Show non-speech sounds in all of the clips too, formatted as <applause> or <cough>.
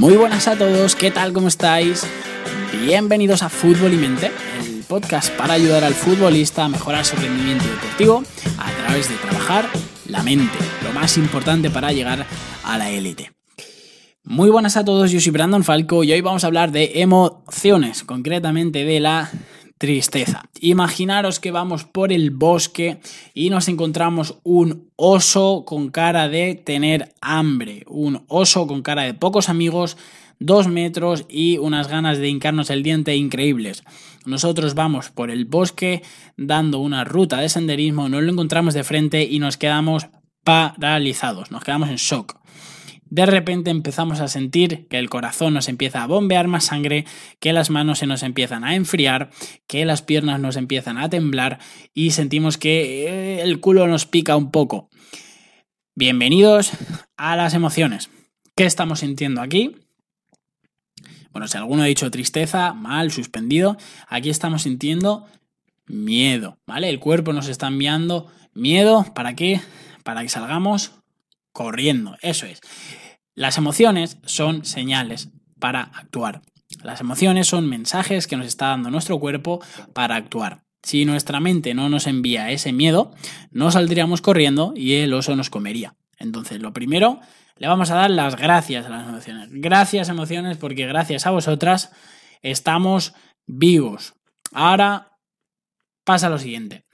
Muy buenas a todos, ¿qué tal? ¿Cómo estáis? Bienvenidos a Fútbol y Mente, el podcast para ayudar al futbolista a mejorar su rendimiento deportivo a través de trabajar la mente, lo más importante para llegar a la élite. Muy buenas a todos, yo soy Brandon Falco y hoy vamos a hablar de emociones, concretamente de la tristeza. Imaginaros que vamos por el bosque y nos encontramos un oso con cara de tener hambre, un oso con cara de pocos amigos, dos metros y unas ganas de hincarnos el diente increíbles. Nosotros vamos por el bosque dando una ruta de senderismo, nos lo encontramos de frente y nos quedamos paralizados, nos quedamos en shock. De repente empezamos a sentir que el corazón nos empieza a bombear más sangre, que las manos se nos empiezan a enfriar, que las piernas nos empiezan a temblar y sentimos que eh, el culo nos pica un poco. Bienvenidos a las emociones. ¿Qué estamos sintiendo aquí? Bueno, si alguno ha dicho tristeza, mal, suspendido, aquí estamos sintiendo miedo, ¿vale? El cuerpo nos está enviando miedo, ¿para qué? Para que salgamos corriendo, eso es. Las emociones son señales para actuar. Las emociones son mensajes que nos está dando nuestro cuerpo para actuar. Si nuestra mente no nos envía ese miedo, no saldríamos corriendo y el oso nos comería. Entonces, lo primero, le vamos a dar las gracias a las emociones. Gracias emociones porque gracias a vosotras estamos vivos. Ahora pasa lo siguiente.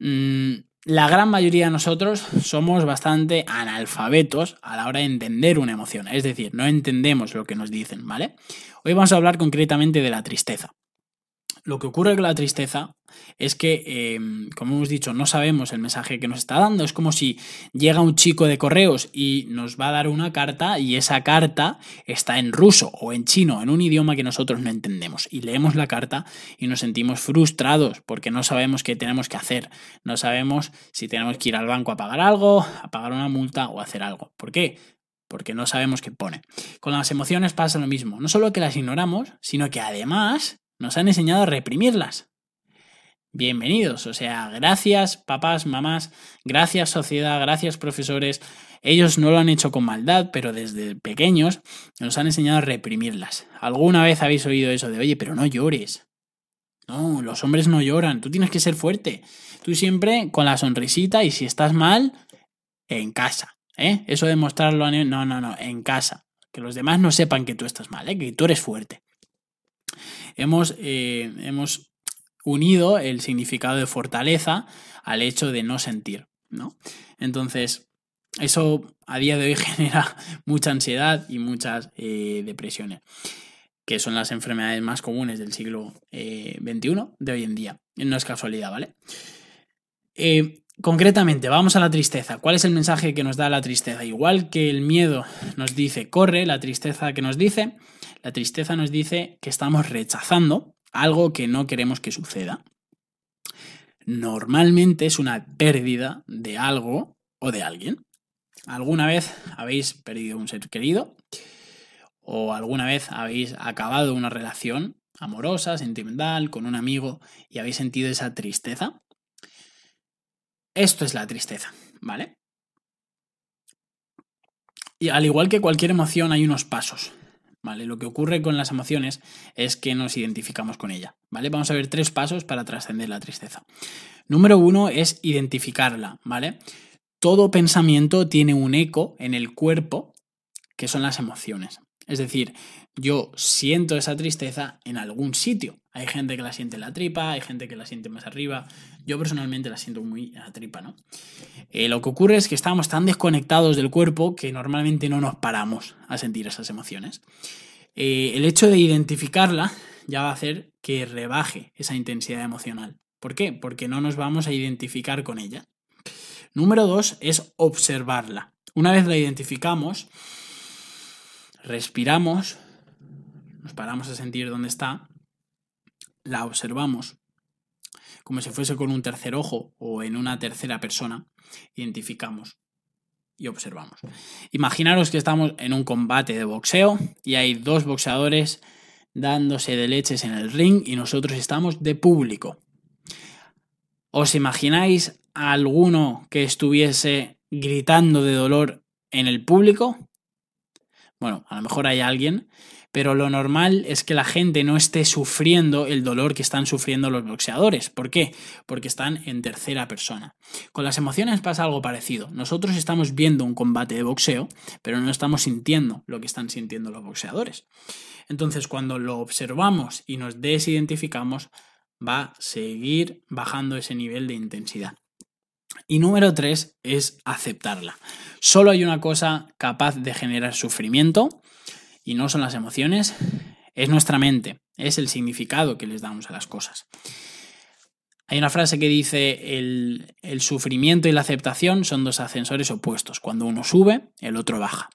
Mm, la gran mayoría de nosotros somos bastante analfabetos a la hora de entender una emoción, es decir, no entendemos lo que nos dicen, ¿vale? Hoy vamos a hablar concretamente de la tristeza. Lo que ocurre con la tristeza es que, em, como hemos dicho, no sabemos el mensaje que nos está dando. Es como si llega un chico de correos y nos va a dar una carta y esa carta está en ruso o en chino, en un idioma que nosotros no entendemos. Y leemos la carta y nos sentimos frustrados porque no sabemos qué tenemos que hacer. No sabemos si tenemos que ir al banco a pagar algo, a pagar una multa o hacer algo. ¿Por qué? porque no sabemos qué pone. Con las emociones pasa lo mismo. No solo que las ignoramos, sino que además nos han enseñado a reprimirlas. Bienvenidos, o sea, gracias papás, mamás, gracias sociedad, gracias profesores. Ellos no lo han hecho con maldad, pero desde pequeños nos han enseñado a reprimirlas. ¿Alguna vez habéis oído eso de, oye, pero no llores? No, los hombres no lloran, tú tienes que ser fuerte. Tú siempre con la sonrisita y si estás mal, en casa. ¿eh? Eso de mostrarlo a... No, no, no, en casa. Que los demás no sepan que tú estás mal, ¿eh? que tú eres fuerte hemos, eh, hemos unido el significado de fortaleza al hecho de no sentir, ¿no? Entonces, eso a día de hoy <laughs> genera mucha ansiedad y muchas eh, depresiones, que son las enfermedades más comunes del siglo XXI, eh, de hoy en día. No es casualidad, ¿vale? concretamente, vamos a la tristeza. ¿Cuál es el mensaje que nos da la tristeza? Igual que el miedo nos dice corre, la tristeza que nos dice la tristeza nos dice que estamos rechazando algo que no queremos que suceda. Normalmente es una pérdida de algo o de alguien. ¿Alguna vez habéis perdido un ser querido? ¿O alguna vez habéis acabado una relación amorosa, sentimental, con un amigo y habéis sentido esa tristeza? Esto es la tristeza, ¿vale? Y al igual que cualquier emoción hay unos pasos. ¿Vale? Lo que ocurre con las emociones es que nos identificamos con ella, ¿vale? Vamos a ver tres pasos para trascender la tristeza. Número uno es identificarla, ¿vale? Todo pensamiento tiene un eco en el cuerpo, que son las emociones. Es decir, yo siento esa tristeza en algún sitio. Hay gente que la siente en la tripa, hay gente que la siente más arriba. Yo personalmente la siento muy en la tripa, ¿no? Eh, lo que ocurre es que estamos tan desconectados del cuerpo que normalmente no nos paramos a sentir esas emociones. Eh, el hecho de identificarla ya va a hacer que rebaje esa intensidad emocional. ¿Por qué? Porque no nos vamos a identificar con ella. Número dos es observarla. Una vez la identificamos, respiramos, nos paramos a sentir dónde está, la observamos como si fuese con un tercer ojo o en una tercera persona, identificamos y observamos. Imaginaros que estamos en un combate de boxeo y hay dos boxeadores dándose de leches en el ring y nosotros estamos de público. ¿Os imagináis a alguno que estuviese gritando de dolor en el público? Bueno, a lo mejor hay alguien, pero lo normal es que la gente no esté sufriendo el dolor que están sufriendo los boxeadores. ¿Por qué? Porque están en tercera persona. Con las emociones pasa algo parecido. Nosotros estamos viendo un combate de boxeo, pero no estamos sintiendo lo que están sintiendo los boxeadores. Entonces, cuando lo observamos y nos desidentificamos, va a seguir bajando ese nivel de intensidad. Y número tres es aceptarla. Solo hay una cosa capaz de generar sufrimiento y no son las emociones, es nuestra mente, es el significado que les damos a las cosas. Hay una frase que dice el, el sufrimiento y la aceptación son dos ascensores opuestos. Cuando uno sube, el otro baja.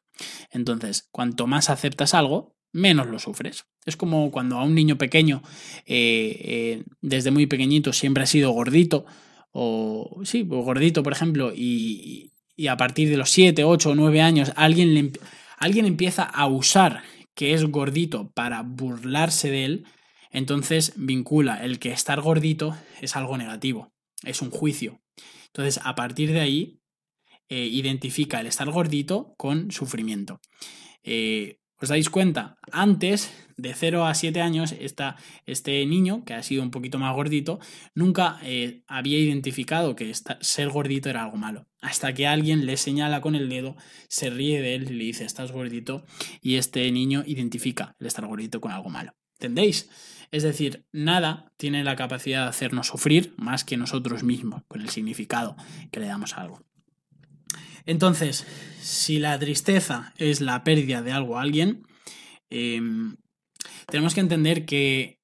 Entonces, cuanto más aceptas algo, menos lo sufres. Es como cuando a un niño pequeño, eh, eh, desde muy pequeñito, siempre ha sido gordito, o sí, gordito, por ejemplo, y, a partir de los 7, 8 o 9 años alguien, alguien empieza a usar que es gordito para burlarse de él, entonces vincula el que estar gordito es algo negativo, es un juicio. Entonces, a partir de ahí, eh, identifica el estar gordito con sufrimiento. ¿Os dais cuenta? Antes, de 0 a 7 años, este niño, que ha sido un poquito más gordito, nunca eh, había identificado que ser gordito era algo malo. Hasta que alguien le señala con el dedo, se ríe de él y le dice, estás gordito, y este niño identifica el estar gordito con algo malo. ¿Entendéis? Es decir, nada tiene la capacidad de hacernos sufrir más que nosotros mismos, con el significado que le damos a algo. Entonces, si la tristeza es la pérdida de algo a alguien, em, tenemos que entender que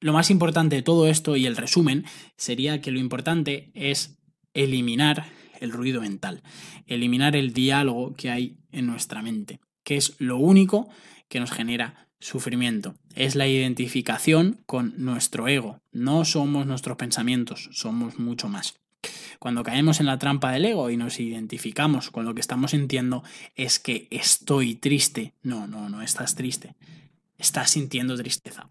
lo más importante de todo esto y el resumen sería que lo importante es eliminar el ruido mental, eliminar el diálogo que hay en nuestra mente, que es lo único que nos genera sufrimiento. Es la identificación con nuestro ego. No somos nuestros pensamientos, somos mucho más. Cuando caemos en la trampa del ego y nos identificamos con lo que estamos sintiendo, es que estoy triste. No, no, no estás triste. Estás sintiendo tristeza.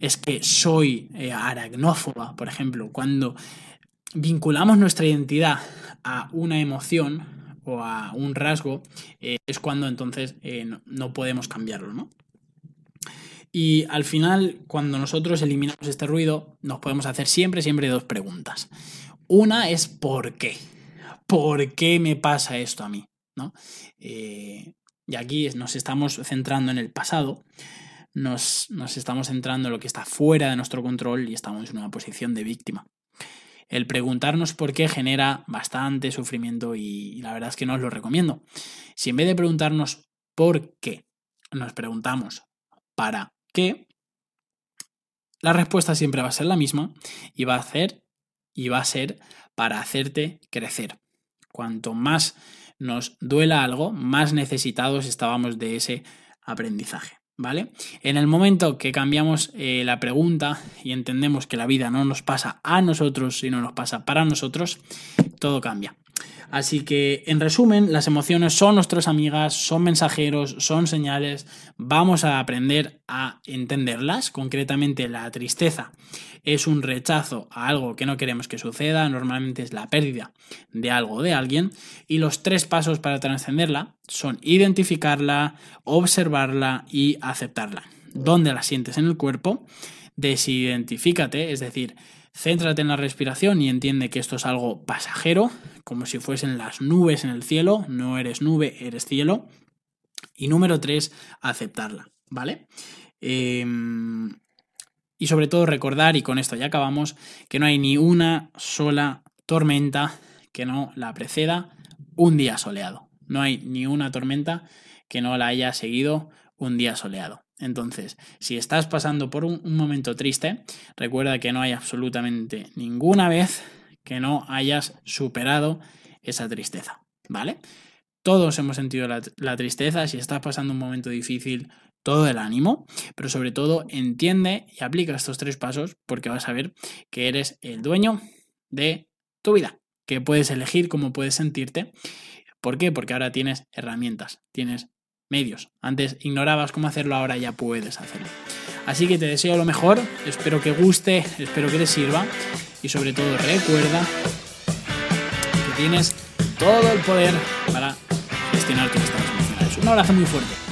Es que soy eh, aragnófoba, por ejemplo, cuando vinculamos nuestra identidad a una emoción o a un rasgo, eh, es cuando entonces eh, no, podemos cambiarlo, ¿no? Y al final, cuando nosotros eliminamos este ruido, nos podemos hacer siempre, siempre dos preguntas. Una es ¿por qué? ¿Por qué me pasa esto a mí? ¿No? Eh, y aquí nos estamos centrando en el pasado, nos, estamos centrando en lo que está fuera de nuestro control y estamos en una posición de víctima. El preguntarnos por qué genera bastante sufrimiento y, la verdad es que no os lo recomiendo. Si en vez de preguntarnos por qué, nos preguntamos para qué, la respuesta siempre va a ser la misma y va a hacer y va a ser para hacerte crecer. Cuanto más nos duela algo, más necesitados estábamos de ese aprendizaje. ¿Vale? En el momento que cambiamos eh, la pregunta y entendemos que la vida no nos pasa a nosotros, sino nos pasa para nosotros, todo cambia. Así que, en resumen, las emociones son nuestras amigas, son mensajeros, son señales. Vamos a aprender a entenderlas. Concretamente, la tristeza es un rechazo a algo que no queremos que suceda. Normalmente es la pérdida de algo o de alguien. Y los tres pasos para trascenderla son identificarla, observarla y aceptarla. ¿Dónde la sientes en el cuerpo? Desidentifícate, es decir, Céntrate en la respiración y entiende que esto es algo pasajero, como si fuesen las nubes en el cielo, no eres nube, eres cielo. Y número tres, aceptarla, ¿vale? Em, y sobre todo recordar, y con esto ya acabamos, que no hay ni una sola tormenta que no la preceda un día soleado. No hay ni una tormenta que no la haya seguido un día soleado. Entonces, si estás pasando por un, momento triste, recuerda que no hay absolutamente ninguna vez que no hayas superado esa tristeza, ¿vale? Todos hemos sentido la, la, tristeza, si estás pasando un momento difícil, todo el ánimo, pero sobre todo entiende y aplica estos tres pasos porque vas a ver que eres el dueño de tu vida, que puedes elegir cómo puedes sentirte. ¿Por qué? Porque ahora tienes herramientas, tienes medios. Antes ignorabas cómo hacerlo, ahora ya puedes hacerlo. Así que te deseo lo mejor, espero que guste, espero que te sirva y sobre todo recuerda que tienes todo el poder para gestionar tus estados emocionales. Un abrazo muy fuerte.